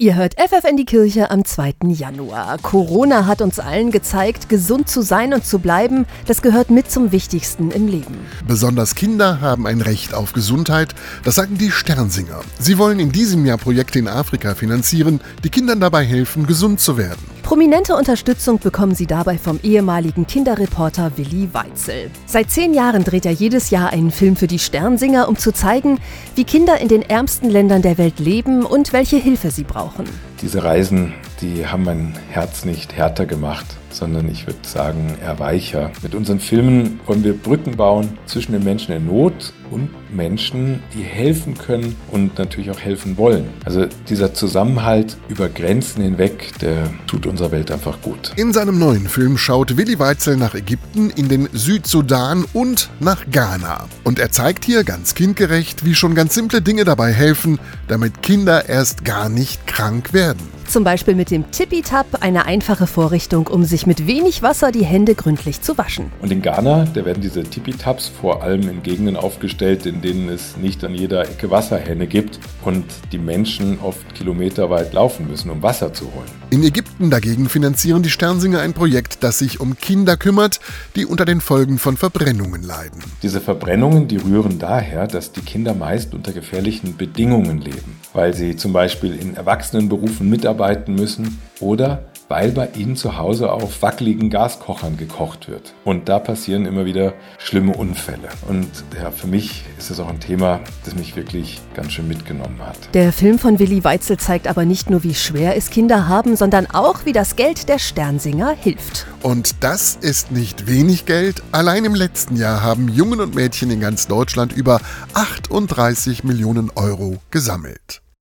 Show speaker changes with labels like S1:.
S1: Ihr hört FF in die Kirche am 2. Januar. Corona hat uns allen gezeigt, gesund zu sein und zu bleiben, das gehört mit zum Wichtigsten im Leben.
S2: Besonders Kinder haben ein Recht auf Gesundheit, das sagen die Sternsinger. Sie wollen in diesem Jahr Projekte in Afrika finanzieren, die Kindern dabei helfen, gesund zu werden.
S1: Prominente Unterstützung bekommen sie dabei vom ehemaligen Kinderreporter Willi Weitzel. Seit zehn Jahren dreht er jedes Jahr einen Film für die Sternsinger, um zu zeigen, wie Kinder in den ärmsten Ländern der Welt leben und welche Hilfe sie brauchen.
S3: Diese Reisen, die haben mein Herz nicht härter gemacht, sondern ich würde sagen eher weicher. Mit unseren Filmen wollen wir Brücken bauen zwischen den Menschen in Not und Menschen, die helfen können und natürlich auch helfen wollen. Also dieser Zusammenhalt über Grenzen hinweg, der tut unserer Welt einfach gut.
S2: In seinem neuen Film schaut Willi Weitzel nach Ägypten, in den Südsudan und nach Ghana. Und er zeigt hier ganz kindgerecht, wie schon ganz simple Dinge dabei helfen, damit Kinder erst gar nicht krank werden.
S1: Zum Beispiel mit dem Tippy-Tap, eine einfache Vorrichtung, um sich mit wenig Wasser die Hände gründlich zu waschen.
S3: Und in Ghana, da werden diese Tippy-Taps vor allem in Gegenden aufgestellt, in denen es nicht an jeder Ecke Wasserhähne gibt und die Menschen oft kilometerweit laufen müssen, um Wasser zu holen.
S2: In Ägypten dagegen finanzieren die Sternsinger ein Projekt, das sich um Kinder kümmert, die unter den Folgen von Verbrennungen leiden.
S3: Diese Verbrennungen, die rühren daher, dass die Kinder meist unter gefährlichen Bedingungen leben, weil sie zum Beispiel in Erwachsenenberufen mitarbeiten müssen oder weil bei ihnen zu Hause auf wackeligen Gaskochern gekocht wird. Und da passieren immer wieder schlimme Unfälle. Und ja, für mich ist es auch ein Thema, das mich wirklich ganz schön mitgenommen hat.
S1: Der Film von Willi Weitzel zeigt aber nicht nur, wie schwer es Kinder haben, sondern auch, wie das Geld der Sternsinger hilft.
S2: Und das ist nicht wenig Geld. Allein im letzten Jahr haben Jungen und Mädchen in ganz Deutschland über 38 Millionen Euro gesammelt.